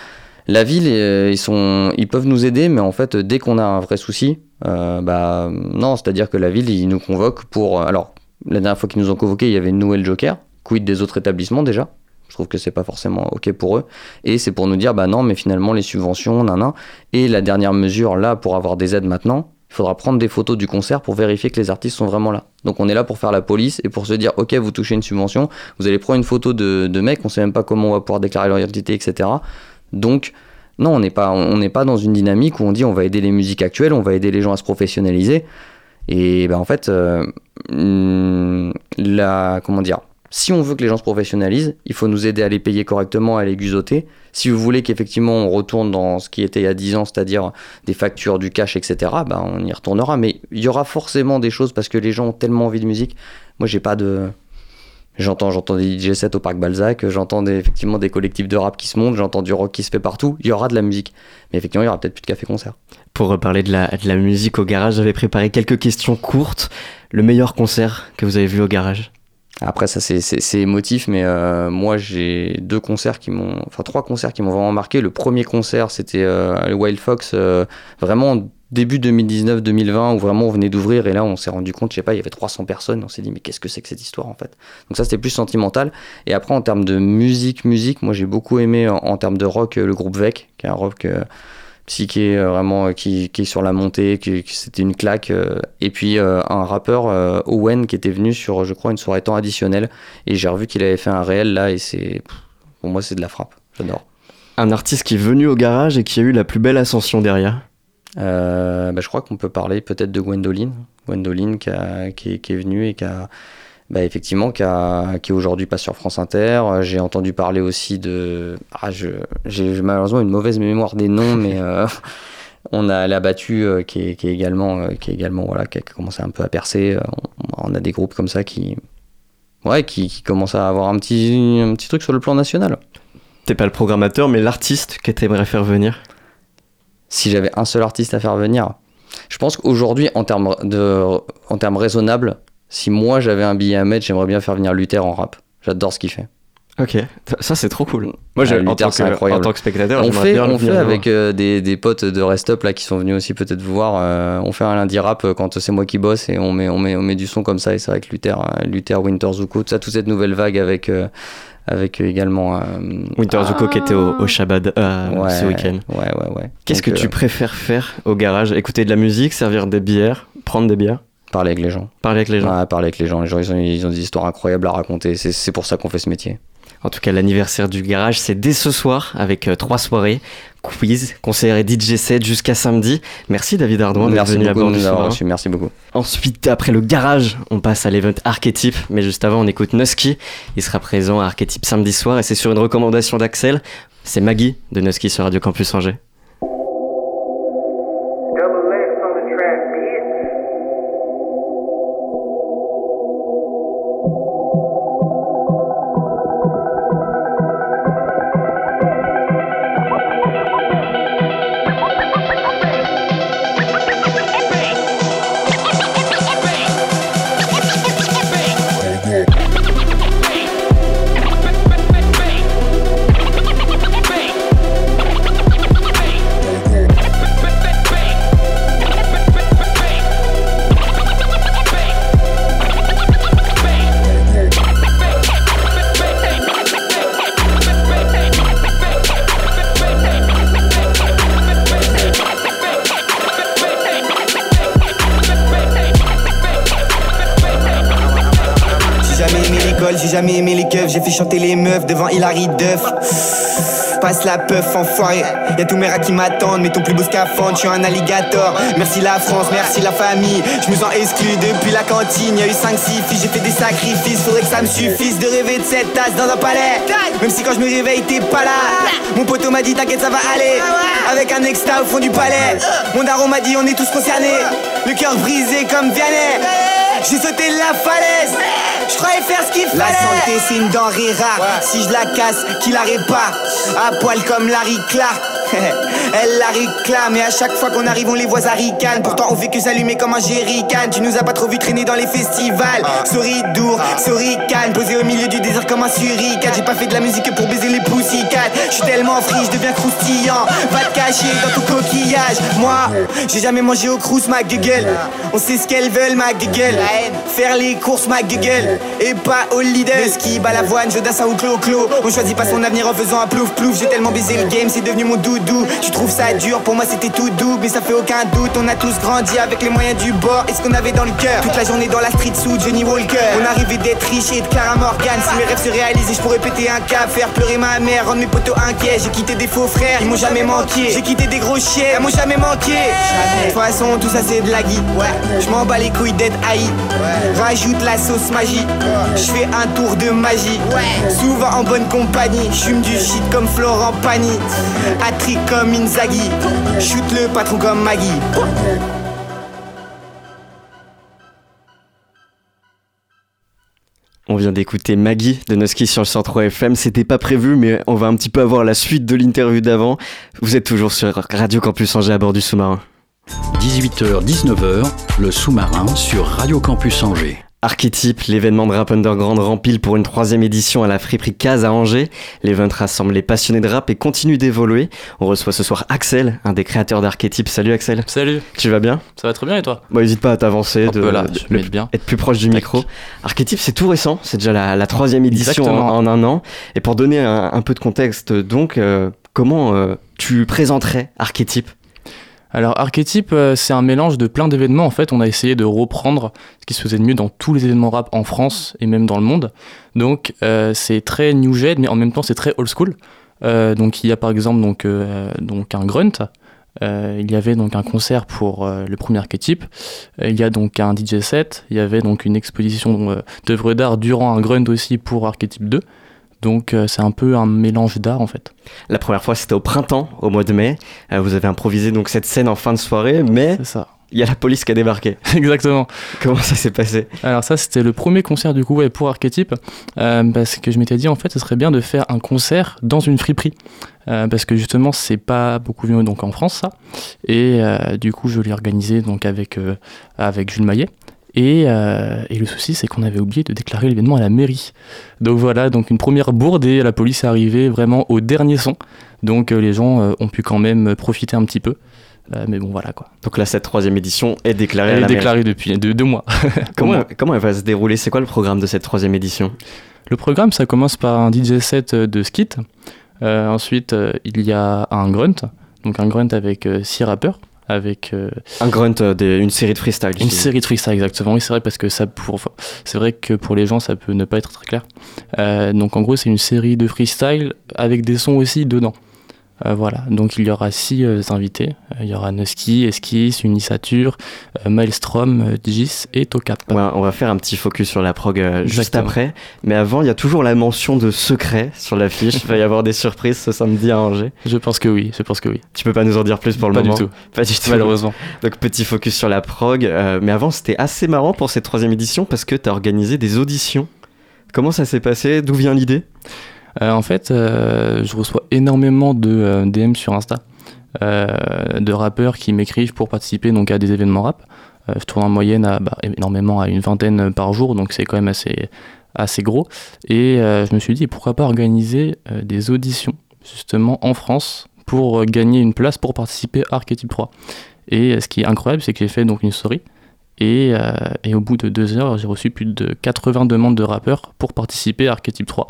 La ville, euh, ils, sont, ils peuvent nous aider, mais en fait, dès qu'on a un vrai souci, euh, bah non, c'est-à-dire que la ville, ils nous convoquent pour. Alors, la dernière fois qu'ils nous ont convoqués, il y avait une nouvelle Joker, quid des autres établissements déjà. Je trouve que c'est pas forcément ok pour eux. Et c'est pour nous dire, bah non, mais finalement, les subventions, nan. Et la dernière mesure, là, pour avoir des aides maintenant, il faudra prendre des photos du concert pour vérifier que les artistes sont vraiment là. Donc on est là pour faire la police et pour se dire, ok, vous touchez une subvention, vous allez prendre une photo de, de mecs, on sait même pas comment on va pouvoir déclarer leur identité, etc. Donc, Non, on n'est pas, dans une dynamique où on dit on va aider les musiques actuelles, on va aider les gens à se professionnaliser. Et ben en fait, euh, si on veut que les gens se professionnalisent, il faut nous aider à les payer correctement, à les guzoter. Si vous voulez qu'effectivement on retourne dans ce qui était il y a 10 ans, c'est-à-dire des factures, du cash, etc., ben on y retournera. Mais il y aura forcément des choses parce que les gens ont tellement envie de musique. Moi, j'ai pas de. J'entends, j'entends des DJ sets au parc Balzac, j'entends effectivement des collectifs de rap qui se montent, j'entends du rock qui se fait partout. Il y aura de la musique. Mais effectivement, il y aura peut-être plus de café-concert. Pour reparler de la, de la musique au garage, j'avais préparé quelques questions courtes. Le meilleur concert que vous avez vu au garage? Après, ça, c'est- c'est c'est émotif, mais euh, moi, j'ai deux concerts qui m'ont. Enfin, trois concerts qui m'ont vraiment marqué. Le premier concert, c'était euh, le Wild Fox, euh, vraiment début 2019-2020, où vraiment on venait d'ouvrir, et là, on s'est rendu compte, je sais pas, il y avait 300 personnes, on s'est dit, mais qu'est-ce que c'est que cette histoire, en fait? Donc, ça, c'était plus sentimental. Et après, en termes de musique, musique, moi, j'ai beaucoup aimé, en, termes de rock, euh, le groupe Vec, qui est un rock. euh, psyché euh, vraiment euh, qui, est sur la montée qui, qui- c'était une claque euh, et puis un rappeur Owen qui était venu sur je crois une soirée temps additionnelle et j'ai revu qu'il avait fait un réel là et c'est pour moi c'est de la frappe j'adore Un artiste qui est venu au garage et qui a eu la plus belle ascension derrière? Euh, bah, je crois qu'on peut parler peut-être de Gwendoline. Gwendoline qui, a- qui, est, qui est venue et qui a bah, effectivement qui, a- qui aujourd'hui passe sur France Inter. J'ai entendu parler aussi de ah, j'ai malheureusement une mauvaise mémoire des noms mais euh, on a la battue euh, qui, est, qui est également qui est également voilà qui a commencé un peu à percer. On, on a des groupes comme ça qui ouais qui, qui commencent à avoir un petit un petit truc sur le plan national. T'es pas le programmateur, mais l'artiste que t'aimerais faire venir? Si j'avais un seul artiste à faire venir. Je pense qu'aujourd'hui, en termes de, en termes raisonnables, si moi j'avais un billet à mettre, j'aimerais bien faire venir Luther en rap. J'adore ce qu'il fait. Ok, ça c'est trop cool. Moi, Ah, j'ai- en, Luther, tant c'est que, incroyable. en tant que spectateur, on fait, on fait avec euh, des, des potes de Rest Up là qui sont venus aussi peut-être vous voir. euh, on fait un lundi rap euh, quand c'est moi qui bosse et on met, on met, on met du son comme ça. Et c'est vrai que Luther, Luther, Winter Zuko, tout ça, toute cette nouvelle vague avec, euh, avec euh, également. euh, Winter Zuko qui était au, au Shabbat euh, ouais, ce week-end. Ouais, ouais, ouais. Qu'est-ce que tu préfères faire au garage? Écouter de la musique, servir des bières, prendre des bières, Parler avec les gens. parler avec les gens Ouais, parler avec les gens. Les gens, ils ont, ils ont des histoires incroyables à raconter. C'est pour ça qu'on fait ce métier. En tout cas, l'anniversaire du garage, c'est dès ce soir avec euh, trois soirées, quiz, concert et DJ set jusqu'à samedi. Merci David Ardouin d'être venu à bord de du reçus. Merci beaucoup. Ensuite, après le garage, on passe à l'event Archetype. Mais juste avant, on écoute Nusky. Il sera présent à Archetype samedi soir et c'est sur une recommandation d'Axel. C'est Maggie de Nusky sur Radio Campus Angers. J'ai jamais aimé les keufs, j'ai fait chanter les meufs devant Hilary Duff. Passe la puff, enfoiré. Y'a tous mes rats qui m'attendent, mais ton plus beau scaphandre, je suis un alligator. Merci la France, merci la famille. Je me sens exclu depuis la cantine. Y'a eu 5-6 filles, j'ai fait des sacrifices. Faudrait que ça me suffise de rêver de cette tasse dans un palais. Même si quand je me réveille, t'es pas là. Mon poteau m'a dit, t'inquiète, ça va aller. Avec un extra au fond du palais. Mon daron m'a dit, on est tous concernés. Le cœur brisé comme Vianney. J'ai sauté la falaise. Je croyais faire ce qu'il fallait. La santé, c'est une denrée rare. Si je la casse, qui la répare. À poil comme Larry Clark. Elle la réclame. Et à chaque fois qu'on arrive on les voit à ricane Pourtant on fait que s'allumer comme un jerrycan. Tu nous as pas trop vu traîner dans les festivals. Sorry Dour, sorry Cannes Posé au milieu du désert comme un suricate. J'ai pas fait de la musique pour baiser les poussicats Je suis tellement free, je deviens croustillant. Va te cacher dans ton coquillage. Moi, j'ai jamais mangé au crous ma gueule On sait ce qu'elles veulent ma gueule Faire les courses ma gueule Et pas au leader Le ski, balavoine, Jodassin ou Clo Clo On choisit pas son avenir en faisant un plouf plouf. J'ai tellement baisé le game, c'est devenu mon doudou. Tu trouves ça dur, pour moi c'était tout doux. Mais ça fait aucun doute, on a tous grandi avec les moyens du bord Et ce qu'on avait dans le cœur. Toute la journée dans la street sous Johnny Walker. On arrivait d'être riche et de Clara Morgan Si mes rêves se réalisaient, je pourrais péter un cap Faire pleurer ma mère, rendre mes potos pas inquiet. J'ai quitté des faux frères, ils m'ont jamais manqué. J'ai quitté des gros chiens, ils m'ont jamais manqué. De toute façon, tout ça c'est de la Ouais. Je m'en bats les couilles d'être haï. Rajoute la sauce magie. Je fais un tour de magie. Souvent en bonne compagnie. J'fume du shit comme Florent Pagny. Attrick comme Inzaghi. Shoot le patron comme Maggie. On vient d'écouter Maggie de Noski sur le 103 FM. C'était pas prévu, mais on va un petit peu avoir la suite de l'interview d'avant. Vous êtes toujours sur Radio Campus Angers à bord du sous-marin. 18h-19h, le sous-marin sur Radio Campus Angers. Archétype, l'événement de rap underground rempile pour une troisième édition à la friperie Case à Angers. L'event rassemble les passionnés de rap et continue d'évoluer. On reçoit ce soir Axel, un des créateurs d'Archétype. Salut Axel. Salut, Tu vas bien? Ça va très bien et toi? Bon, n'hésite pas à t'avancer, de, là, le- bien. être plus proche du Tac. micro. Archétype, c'est tout récent, c'est déjà la, la troisième édition en, un an. Et pour donner un, un peu de contexte, donc, euh, comment euh, tu présenterais Archétype? Alors Archétype, euh, c'est un mélange de plein d'événements. En fait, on a essayé de reprendre ce qui se faisait de mieux dans tous les événements rap en France et même dans le monde. Donc euh, c'est très new gen, mais en même temps c'est très old school. Euh, donc il y a par exemple donc, un grunt. Il y avait donc un concert pour le premier archétype. Il y a donc un DJ set. Il y avait donc une exposition d'œuvres d'art durant un grunt aussi pour archétype 2. Donc euh, c'est un peu un mélange d'art en fait. La première fois, c'était au printemps, au mois de mai. Euh, vous avez improvisé donc cette scène en fin de soirée, mais il y a la police qui a débarqué. Exactement. Comment ça s'est passé? Alors ça, c'était le premier concert du coup ouais, pour Archetype, euh, parce que je m'étais dit en fait, ce serait bien de faire un concert dans une friperie, euh, parce que justement, c'est pas beaucoup vu donc en France ça, et du coup, je l'ai organisé donc avec avec Jules Maillet. Et, euh, et le souci, c'est qu'on avait oublié de déclarer l'événement à la mairie. Donc voilà, donc une première bourde et la police est arrivée vraiment au dernier son. Donc euh, les gens euh, ont pu quand même profiter un petit peu. Euh, mais bon, voilà quoi. Donc là, cette troisième édition est déclarée à est la mairie. déclarée depuis deux, deux mois. Comment, comment elle va se dérouler? C'est quoi le programme de cette troisième édition? Le programme, ça commence par un DJ set de skit. Euh, ensuite, euh, il y a un grunt. Donc un grunt avec six rappeurs. Avec euh, Un grunt, euh, des- une série de freestyle. une série de freestyle, exactement. Oui, c'est vrai, parce que ça pour, c'est vrai que pour les gens, ça peut ne pas être très clair. Euh, donc en gros, c'est une série de freestyle avec des sons aussi dedans. Euh, voilà, donc il y aura six euh, invités. Euh, il y aura Nusky, Esquisse, Unisature, Maelstrom, Gis et Tocap. Ouais, on va faire un petit focus sur la prog juste après. Mais avant, il y a toujours la mention de secret sur l'affiche. il va y avoir des surprises ce samedi à Angers. Je pense que oui, je pense que oui. Tu peux pas nous en dire plus pour le pas moment du tout, Pas du tout. malheureusement. Donc petit focus sur la prog. euh, mais avant, c'était assez marrant pour cette troisième édition parce que tu as organisé des auditions. Comment ça s'est passé? D'où vient l'idée? En fait, euh, je reçois énormément de euh, DM sur Insta euh, de rappeurs qui m'écrivent pour participer donc à des événements rap. Euh, je tourne en moyenne à, bah, énormément à une vingtaine par jour, donc c'est quand même assez, gros. Et euh, je me suis dit pourquoi pas organiser euh, des auditions justement en France pour euh, gagner une place pour participer à Archetype 3. Et euh, ce qui est incroyable, c'est que j'ai fait donc une story. Et, euh, et au bout de deux heures, j'ai reçu plus de 80 demandes de rappeurs pour participer à Archetype 3.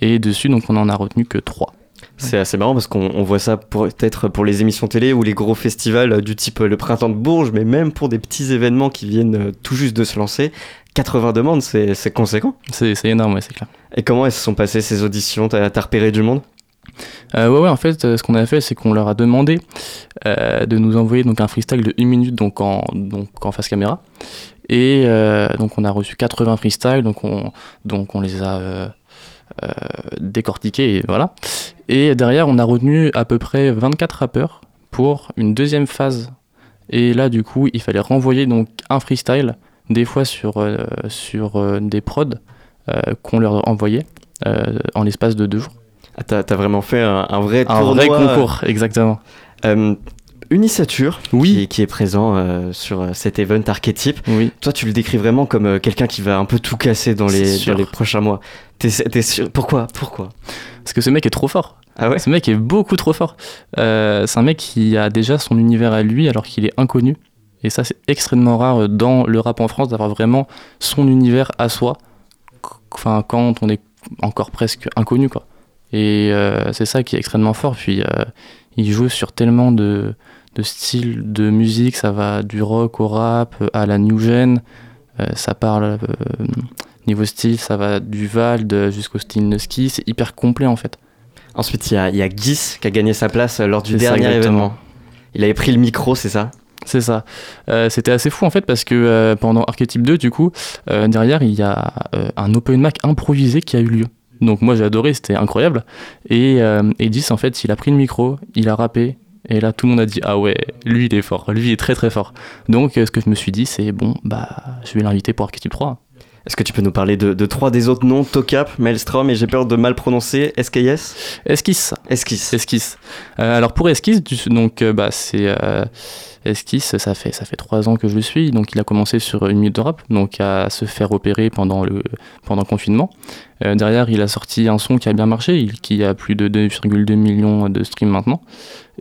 Et dessus, donc, on en a retenu que 3. C'est assez marrant parce qu'on on voit ça peut-être pour les émissions télé ou les gros festivals du type euh, le Printemps de Bourges, mais même pour des petits événements qui viennent euh, tout juste de se lancer. 80 demandes, c'est conséquent. C'est énorme, ouais, c'est clair. Et comment elles se sont passées ces auditions? T'as as repéré du monde? Euh, ouais, ouais, en fait, euh, ce qu'on a fait, c'est qu'on leur a demandé euh, de nous envoyer donc, un freestyle de 1 minute donc en, donc, en face caméra. Et donc, on a reçu 80 freestyles, donc on, donc on les a décortiqués, et voilà. Et derrière, on a retenu à peu près 24 rappeurs pour une deuxième phase. Et là, du coup, il fallait renvoyer donc un freestyle, des fois sur, sur des prods qu'on leur envoyait en l'espace de deux jours. Ah, T'as t'as vraiment fait un, un vrai Un tournoi. vrai concours, exactement. Euh, Unisature, Oui. qui, qui est présent euh, sur euh, cet event archétype. Oui. Toi, tu le décris vraiment comme euh, quelqu'un qui va un peu tout casser dans les, dans prochains mois. T'es t'es sûr? Pourquoi? Pourquoi? Parce que ce mec est trop fort. Ah ouais? Ce mec est beaucoup trop fort. Euh, c'est un mec qui a déjà son univers à lui alors qu'il est inconnu. Et ça, c'est extrêmement rare dans le rap en France d'avoir vraiment son univers à soi. Enfin, quand on est encore presque inconnu, quoi. Et euh, c'est ça qui est extrêmement fort. Puis, euh, il joue sur tellement de, de styles de musique. Ça va du rock au rap, à la new gen. Euh, ça parle euh, niveau style, ça va du Vald jusqu'au style Nusky. C'est hyper complet, en fait. Ensuite, il y a, y a qui a gagné sa place euh, lors du ça, dernier exactement. événement. Il avait pris le micro, c'est ça? C'est ça. Euh, C'était assez fou en fait parce que euh, pendant Archetype 2, du coup, euh, derrière, il y a euh, un open mic improvisé qui a eu lieu. Donc moi j'ai adoré, c'était incroyable. Et euh, en fait, il a pris le micro, il a rappé. Et là, tout le monde a dit Ah ouais, lui il est fort, lui il est très très fort. Donc euh, ce que je me suis dit, c'est bon, bah je vais l'inviter pour Archetype 3. Est-ce que tu peux nous parler de, de trois des autres noms Tokap, Maelstrom et j'ai peur de mal prononcer SKS Esquisse. Esquisse. Esquisse. Euh, alors pour Esquisse, du- donc euh, bah c'est euh, Esquisse, ça fait ça fait trois ans que je le suis. Donc il a commencé sur une minute de rap, donc à se faire opérer pendant le pendant le confinement. Euh, derrière, il a sorti un son qui a bien marché, il- qui a plus de 2,2 millions de streams maintenant.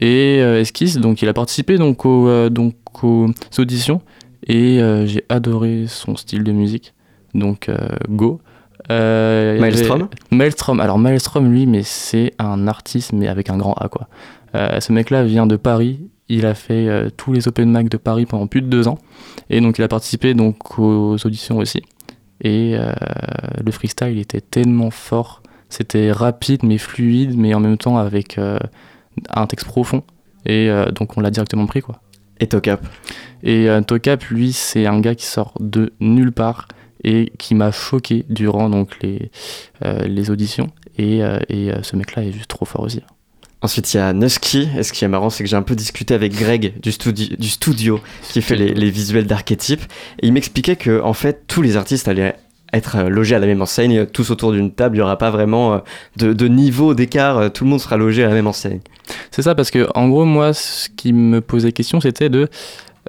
Et Esquisse, donc il a participé donc aux donc aux auditions et j'ai adoré son style de musique. Donc euh, Go. Euh, avait- Maelstrom Maelstrom. Alors Maelstrom, lui, mais c'est un artiste, mais avec un grand A, quoi. Euh, ce mec-là vient de Paris. Il a fait tous les open mic de Paris pendant plus de deux ans. Et donc il a participé donc aux auditions aussi. Et le freestyle il était tellement fort. C'était rapide mais fluide, mais en même temps avec un texte profond. Et euh, donc on l'a directement pris, quoi. Et Tokap. Et euh, Tokap, lui, c'est un gars qui sort de nulle part et qui m'a choqué durant donc les, euh, les auditions. Et, euh, et euh, ce mec-là est juste trop fort aussi. Ensuite, il y a Nusky. Et ce qui est marrant, c'est que j'ai un peu discuté avec Greg du, studi- du studio qui fait les, les visuels d'archétypes. Et il m'expliquait que, en fait, tous les artistes allaient être logés à la même enseigne, tous autour d'une table. Il n'y aura pas vraiment de, de niveau d'écart. Tout le monde sera logé à la même enseigne. C'est ça parce que en gros moi ce qui me posait question c'était de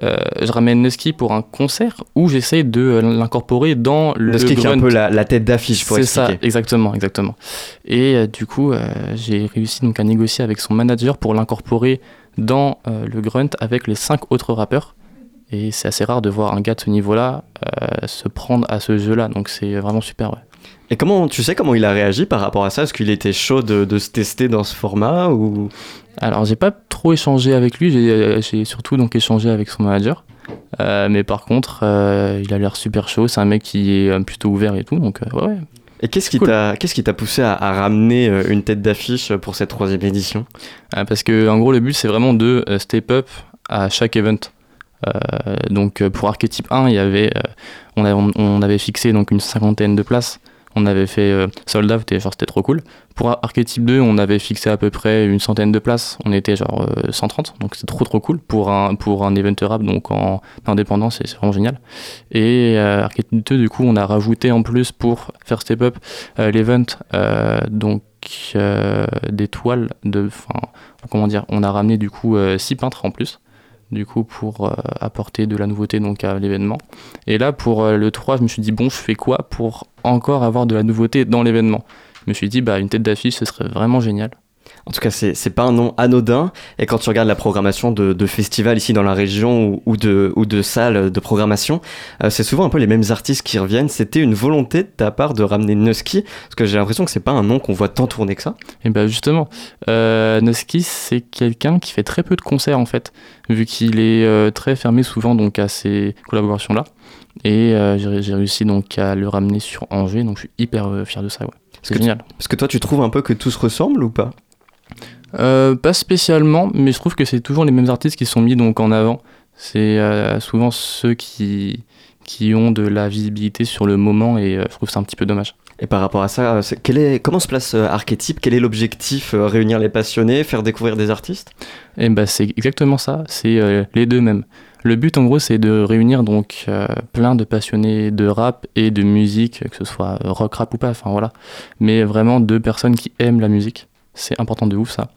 euh, je ramène Nusky pour un concert ou j'essaye de l'incorporer dans le Nusky qui est un peu la, la tête d'affiche pour C'est ça, exactement, exactement. Et euh, du coup, euh, j'ai réussi donc à négocier avec son manager pour l'incorporer dans le grunt avec les cinq autres rappeurs. Et c'est assez rare de voir un gars de ce niveau-là se prendre à ce jeu-là, donc c'est vraiment super. Ouais. Et comment, tu sais comment il a réagi par rapport à ça? Est-ce qu'il était chaud de, de se tester dans ce format ou? Alors, j'ai pas trop échangé avec lui, j'ai euh, surtout donc échangé avec son manager. Euh, mais par contre, euh, il a l'air super chaud, c'est un mec qui est plutôt ouvert et tout, donc euh, ouais. Et qu'est-ce qui Cool. t'a qu'est-ce qui t'a poussé à, à ramener une tête d'affiche pour cette troisième édition? Parce que en gros le but c'est vraiment de step up à chaque event. Donc pour Archetype 1 il y avait on, avait, on avait fixé donc une cinquantaine de places. On avait fait euh, c'était trop cool. Pour Ar- Archetype 2 on avait fixé à peu près une centaine de places. On était genre euh, 130 donc c'est trop trop cool pour un pour un event rap donc en indépendant c'est vraiment génial. Et euh, Archetype 2 du coup on a rajouté en plus pour faire step up euh, l'event euh, donc euh, des toiles de enfin comment dire, on a ramené du coup 6 peintres en plus, du coup pour euh, apporter de la nouveauté donc à l'événement. Et là pour euh, le 3, je me suis dit bon, je fais quoi pour encore avoir de la nouveauté dans l'événement Je me suis dit bah une tête d'affiche, ce serait vraiment génial. En tout cas, c'est pas un nom anodin. Et quand tu regardes la programmation de, de festivals ici dans la région ou, ou de, ou de salles de programmation, euh, c'est souvent un peu les mêmes artistes qui reviennent. C'était une volonté de ta part de ramener Nusky Parce que j'ai l'impression que c'est pas un nom qu'on voit tant tourner que ça. Et bah justement, euh, Noski c'est quelqu'un qui fait très peu de concerts en fait, vu qu'il est euh, très fermé souvent donc à ces collaborations là. Et euh, j'ai réussi donc à le ramener sur Angers, donc je suis hyper euh, fier de ça. Ouais. C'est tu- génial. Parce que toi, tu trouves un peu que tout se ressemble ou pas? Euh, pas spécialement, mais je trouve que c'est toujours les mêmes artistes qui sont mis donc en avant. C'est euh, souvent ceux qui, qui ont de la visibilité sur le moment et euh, je trouve que c'est un petit peu dommage. Et par rapport à ça, quel est, comment se place Archetype Quel est l'objectif Réunir les passionnés, faire découvrir des artistes? Et bah c'est exactement ça, c'est les deux mêmes. Le but en gros c'est de réunir donc euh, plein de passionnés de rap et de musique, que ce soit rock, rap ou pas, enfin voilà. Mais vraiment deux personnes qui aiment la musique, c'est important de ouf ça.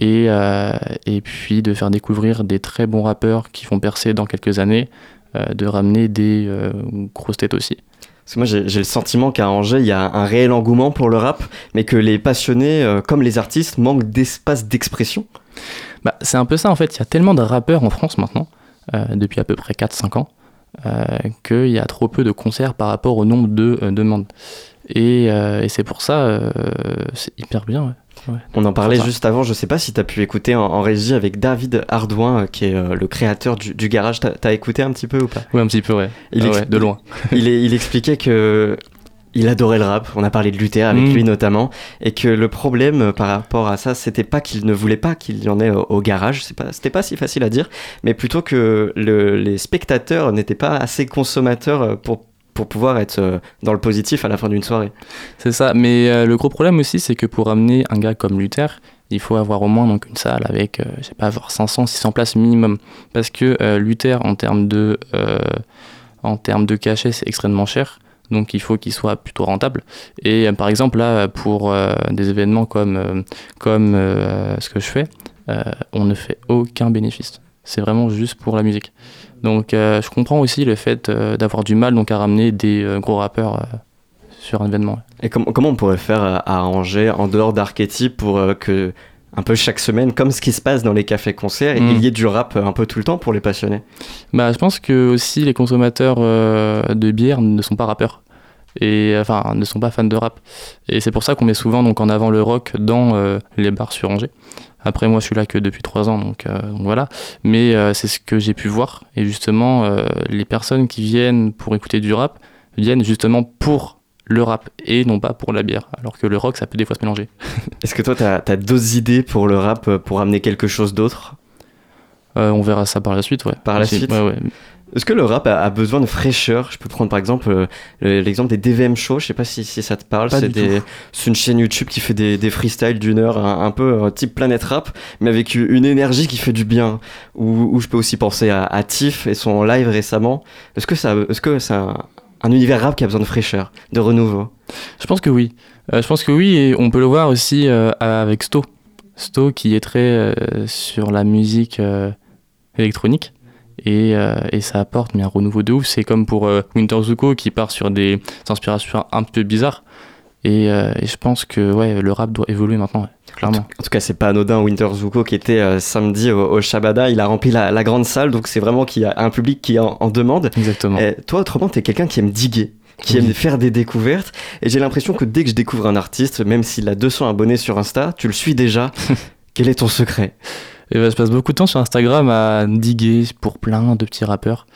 Et, euh, et puis de faire découvrir des très bons rappeurs qui vont percer dans quelques années, euh, de ramener des euh, grosses têtes aussi. Parce que moi, j'ai le sentiment qu'à Angers, il y a un réel engouement pour le rap, mais que les passionnés, euh, comme les artistes, manquent d'espace d'expression. Bah, c'est un peu ça en fait, il y a tellement de rappeurs en France maintenant, depuis à peu près 4-5 ans, qu'il y a trop peu de concerts par rapport au nombre de demandes. Et, euh, et c'est pour ça, euh, c'est hyper bien. Ouais. Ouais. On en parlait juste avant, je sais pas si tu as pu écouter en, en régie avec David Ardouin, euh, qui est euh, le créateur du, du garage. T'as as écouté un petit peu ou pas? Ouais, un petit peu, ouais. Il Ah ouais, de loin. il, est- il expliquait que il adorait le rap. On a parlé de Luther avec Mm. lui notamment, et que le problème par rapport à ça, c'était pas qu'il ne voulait pas qu'il y en ait au, au garage. C'est pas, c'était pas si facile à dire, mais plutôt que le- les spectateurs n'étaient pas assez consommateurs pour pour pouvoir être euh, dans le positif à la fin d'une soirée. C'est ça, mais euh, le gros problème aussi, c'est que pour amener un gars comme Luther, il faut avoir au moins donc, une salle avec, euh, je sais pas, avoir 500, 600 places minimum. Parce que Luther, en termes de, en termes de cachet, c'est extrêmement cher. Donc il faut qu'il soit plutôt rentable. Et par exemple, là, pour des événements comme, comme ce que je fais, on ne fait aucun bénéfice. C'est vraiment juste pour la musique. Donc euh, je comprends aussi le fait euh, d'avoir du mal donc, à ramener des euh, gros rappeurs sur un événement. Et com- comment on pourrait faire euh, à Angers en dehors d'archétypes pour euh, que un peu chaque semaine, comme ce qui se passe dans les cafés-concerts, Mm. il y ait du rap un peu tout le temps pour les passionnés? Bah, je pense que aussi les consommateurs euh, de bière ne sont pas rappeurs et enfin ne sont pas fans de rap. Et c'est pour ça qu'on met souvent donc en avant le rock dans euh, les bars sur Angers. Après moi je suis là que depuis trois ans donc, euh, donc voilà. Mais euh, c'est ce que j'ai pu voir et justement euh, les personnes qui viennent pour écouter du rap viennent justement pour le rap et non pas pour la bière. Alors que le rock ça peut des fois se mélanger. Est-ce que toi, tu as, d'autres idées pour le rap, pour amener quelque chose d'autre? On verra ça par la suite ouais. Par la Aussi, suite? Ouais, ouais. Est-ce que le rap a, a besoin de fraîcheur? Je peux prendre par exemple euh, le- l'exemple des DVM Show, je sais pas si, si ça te parle. C'est des- une chaîne YouTube qui fait des, des freestyles d'une heure, un, un peu euh, type Planète Rap, mais avec une énergie qui fait du bien. Ou ou je peux aussi penser à, à Tiff et son live récemment. Est-ce que ça, est-ce que c'est un, un univers rap qui a besoin de fraîcheur, de renouveau? Je pense que oui. Euh, je pense que oui, et on peut le voir aussi euh, avec Sto. Sto qui est très sur la musique électronique. Et, euh, et ça apporte mais un renouveau de ouf. C'est comme pour euh, Winter Zuko qui part sur des inspirations un peu bizarres. Et, euh, et je pense que ouais, le rap doit évoluer maintenant, ouais, clairement. En tout cas, c'est pas anodin. Winter Zuko qui était euh, samedi au, au Shabada, il a rempli la, la grande salle, donc c'est vraiment qu'il y a un public qui en, en demande. Exactement. Et toi, autrement, t'es quelqu'un qui aime diguer, qui aime faire des découvertes. Et j'ai l'impression que dès que je découvre un artiste, même s'il a 200 abonnés sur Insta, tu le suis déjà. Quel est ton secret? Et ben, je passe beaucoup de temps sur Instagram à diguer pour plein de petits rappeurs.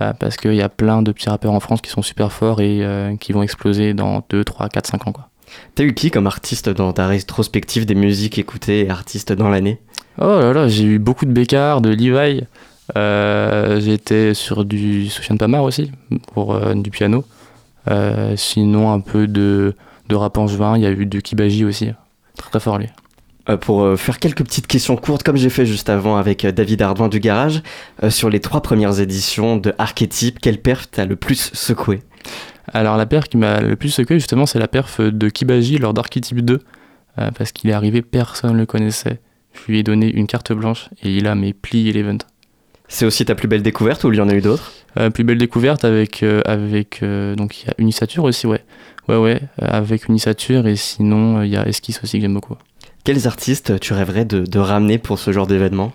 euh, parce qu'il y a plein de petits rappeurs en France qui sont super forts et euh, qui vont exploser dans 2, 3, 4, 5 ans. Quoi. T'as eu qui comme artiste dans ta rétrospective des musiques écoutées et artistes dans l'année? Oh là là, j'ai eu beaucoup de Bécard, de Levi. Euh, J'étais sur du Sofiane Pamar aussi, pour du piano. Sinon, un peu de, de rap angevin. Il y a eu de Kibaji aussi. Très très fort lui. Euh, Pour euh, faire quelques petites questions courtes, comme j'ai fait juste avant avec euh, David Ardouin du Garage, sur les trois premières éditions de Archétype, quelle perf t'as le plus secoué? Alors, la perf qui m'a le plus secoué, justement, c'est la perf de Kibaji lors d'Archetype 2. euh, parce qu'il est arrivé, personne ne le connaissait. Je lui ai donné une carte blanche et il a mes plié l'event. C'est aussi ta plus belle découverte ou il y en a eu d'autres? Euh, plus belle découverte avec euh, avec donc il y a Unisature aussi ouais ouais ouais avec Unisature et sinon il y a Esquisse aussi que j'aime beaucoup Quels artistes tu rêverais de, de ramener pour ce genre d'événement?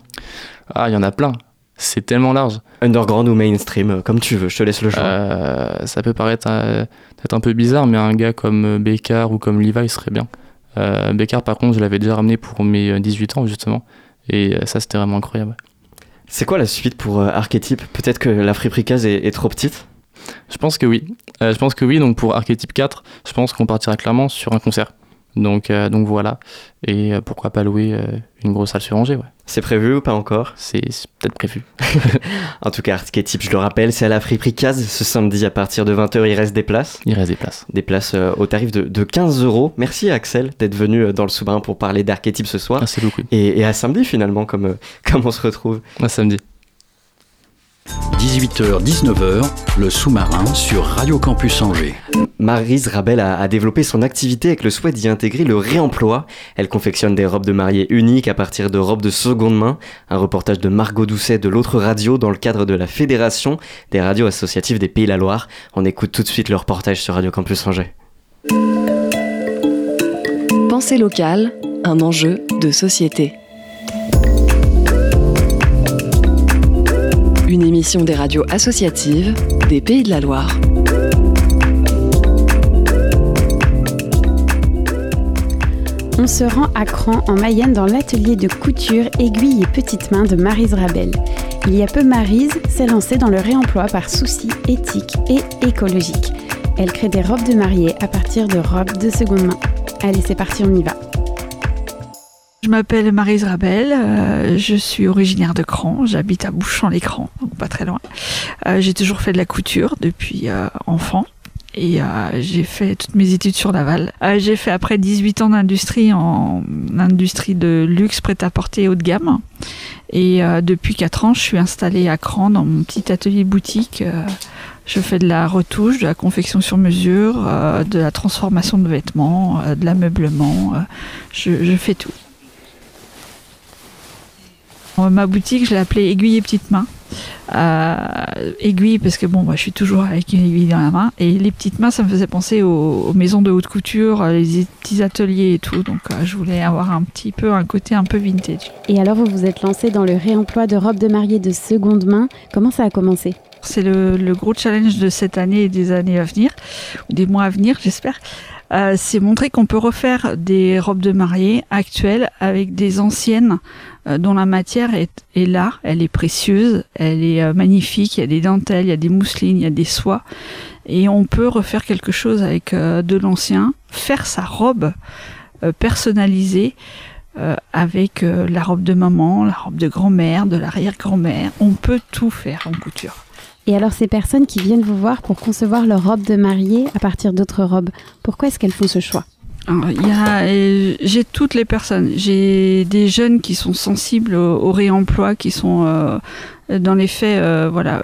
Ah il y en a plein c'est tellement large Underground ou mainstream, euh, comme tu veux, je te laisse le choix. Euh, ça peut paraître euh, peut-être un peu bizarre mais un gars comme Bécard ou comme Levi serait bien euh, Bécard par contre je l'avais déjà ramené pour mes euh, 18 ans justement et ça c'était vraiment incroyable C'est quoi la suite pour Archétype? Peut-être que la friperie case est, est trop petite? Je pense que oui. Euh, je pense que oui. Donc pour Archetype 4, je pense qu'on partira clairement sur un concert. Donc, euh, donc voilà. Et euh, pourquoi pas louer euh, une grosse salle sur Angers, ouais. C'est prévu ou pas encore? C'est peut-être prévu. En tout cas, Archétype, je le rappelle, c'est à la friperie case ce samedi à partir de 20h. Il reste des places. Il reste des places. Des places euh, au tarif de, de 15 euros. Merci Axel d'être venu dans le sous-marin pour parler d'Archétype ce soir. Merci beaucoup. Et, et à samedi finalement, comme, euh, comme on se retrouve. À samedi. 18h-19h, le sous-marin sur Radio Campus Angers. Maryse Rabel a, a développé son activité avec le souhait d'y intégrer le réemploi. Elle confectionne des robes de mariée uniques à partir de robes de seconde main. Un reportage de Margot Doucet de l'autre radio dans le cadre de la Fédération des radios associatives des Pays de la Loire. On écoute tout de suite le reportage sur Radio Campus Angers. Pensée locale, un enjeu de société. Une émission des radios associatives des Pays de la Loire. On se rend à Cran en Mayenne dans l'atelier de couture aiguille et petite main de Marise Rabel. Il y a peu Marise s'est lancée dans le réemploi par souci éthique et écologique. Elle crée des robes de mariée à partir de robes de seconde main. Allez, c'est parti, on y va. Je m'appelle Marise Rabel, euh, je suis originaire de Cran, j'habite à Bouchon-l'Écran, donc pas très loin. Euh, j'ai toujours fait de la couture depuis euh, enfant et euh, j'ai fait toutes mes études sur Laval. Euh, j'ai fait après 18 ans d'industrie en industrie de luxe prêt-à-porter haut de gamme. Et euh, depuis 4 ans, je suis installée à Cran dans mon petit atelier boutique. Je fais de la retouche, de la confection sur mesure, de la transformation de vêtements, de l'ameublement. je, je fais tout. Ma boutique, je l'ai appelée Aiguille et Petites Mains. Euh, aiguille parce que bon, moi, je suis toujours avec une aiguille dans la main. Et les petites mains, ça me faisait penser aux, aux maisons de haute couture, euh, les petits ateliers et tout. Donc euh, je voulais avoir un petit peu un côté un peu vintage. Et alors, vous vous êtes lancé dans le réemploi de robes de mariée de seconde main. Comment ça a commencé? C'est le, le gros challenge de cette année et des années à venir, ou des mois à venir, j'espère. Euh, c'est montrer qu'on peut refaire des robes de mariée actuelles avec des anciennes euh, dont la matière est, là, elle est précieuse, elle est euh, magnifique, il y a des dentelles, il y a des mousselines, il y a des soies, et on peut refaire quelque chose avec de l'ancien, faire sa robe personnalisée avec la robe de maman, la robe de grand-mère, de l'arrière-grand-mère. On peut tout faire en couture. Et alors, ces personnes qui viennent vous voir pour concevoir leur robe de mariée à partir d'autres robes, pourquoi est-ce qu'elles font ce choix? Euh, j'ai toutes les personnes. J'ai des jeunes qui sont sensibles au, réemploi, qui sont euh, dans les faits, euh, voilà,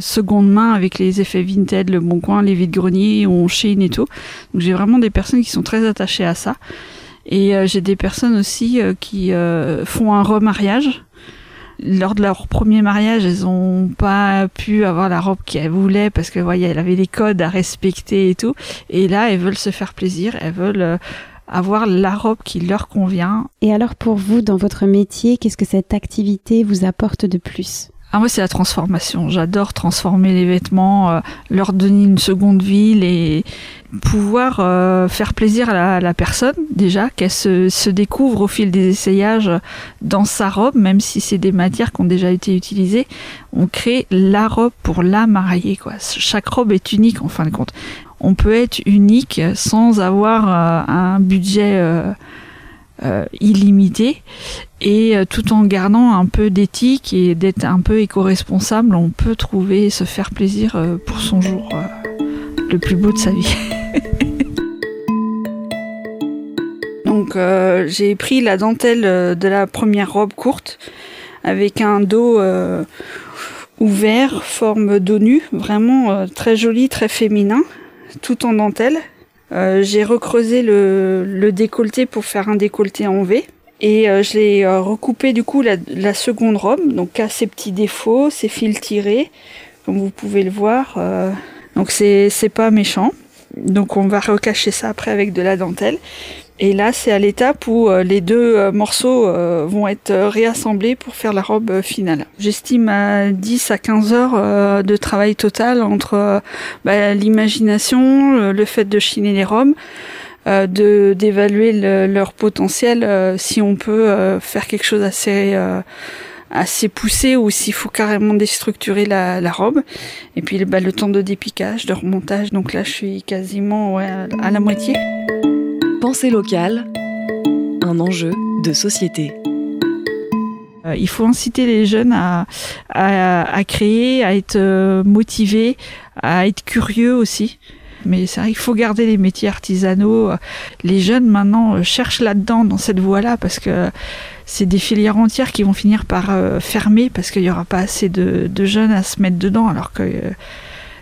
seconde main avec les effets Vinted, le Bon Coin, les vides-greniers, on Shein et tout. Donc j'ai vraiment des personnes qui sont très attachées à ça. Et j'ai des personnes aussi qui font un remariage. Lors de leur premier mariage, elles ont pas pu avoir la robe qu'elles voulaient parce que voyez, elle avait des codes à respecter et tout. Et là, elles veulent se faire plaisir, elles veulent euh, avoir la robe qui leur convient. Et alors, pour vous, dans votre métier, qu'est-ce que cette activité vous apporte de plus? Ah moi c'est la transformation. J'adore transformer les vêtements, euh, leur donner une seconde vie et pouvoir euh, faire plaisir à la, personne déjà, qu'elle se, découvre au fil des essayages dans sa robe, même si c'est des matières qui ont déjà été utilisées. On crée la robe pour la mariée. Quoi. Chaque robe est unique en fin de compte. On peut être unique sans avoir euh, un budget euh, illimité et tout en gardant un peu d'éthique et d'être un peu éco-responsable, on peut trouver se faire plaisir pour son jour le plus beau de sa vie. Donc euh, j'ai pris la dentelle euh, de la première robe courte avec un dos euh, ouvert, forme dos nu, vraiment très joli, très féminin, tout en dentelle. J'ai recreusé le, le décolleté pour faire un décolleté en V. Et je l'ai recoupé du coup la, la seconde robe, donc à ses petits défauts, ses fils tirés, comme vous pouvez le voir. donc c'est pas méchant. Donc on va recacher ça après avec de la dentelle. Et là c'est à l'étape où euh, les deux euh, morceaux euh, vont être réassemblés pour faire la robe finale. J'estime à 10 à 15 heures de travail total entre bah, l'imagination, le, fait de chiner les robes, de d'évaluer le- leur potentiel, si on peut faire quelque chose assez assez poussé ou s'il faut carrément déstructurer la, robe. Et puis bah, le temps de dépiquage, de remontage. Donc là, je suis quasiment à la moitié. Pensée locale, un enjeu de société. Euh, il faut inciter les jeunes à, créer, à être euh, motivés, à être curieux aussi. Mais vrai qu'il faut garder les métiers artisanaux. Les jeunes maintenant euh, cherchent là-dedans, dans cette voie-là, parce que c'est des filières entières qui vont finir par fermer parce qu'il n'y aura pas assez de, de jeunes à se mettre dedans, alors que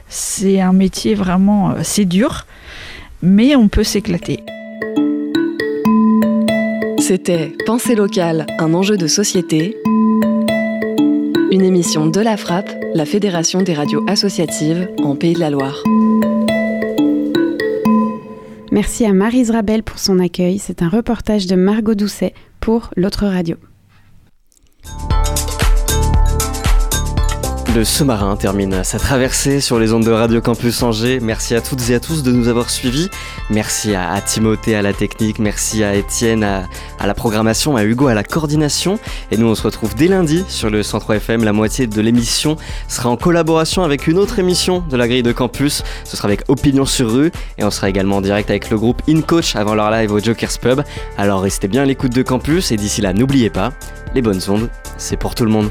c'est un métier vraiment, c'est dur, mais on peut s'éclater. C'était Pensée locale, un enjeu de société. Une émission de la Frappe, la Fédération des radios associatives en Pays de la Loire. Merci à Marise Rabel pour son accueil. C'est un reportage de Margot Doucet pour l'autre radio. Le sous-marin termine sa traversée sur les ondes de Radio Campus Angers. Merci à toutes et à tous de nous avoir suivis. Merci à, Timothée à la technique, merci à Étienne à, à la programmation, à Hugo à la coordination. Et nous, on se retrouve dès lundi sur le 103 FM. La moitié de l'émission sera en collaboration avec une autre émission de la grille de campus. Ce sera avec Opinion sur rue. Et on sera également en direct avec le groupe In Coach avant leur live au Jokers Pub. Alors restez bien à l'écoute de campus. Et d'ici là, n'oubliez pas, les bonnes ondes, c'est pour tout le monde.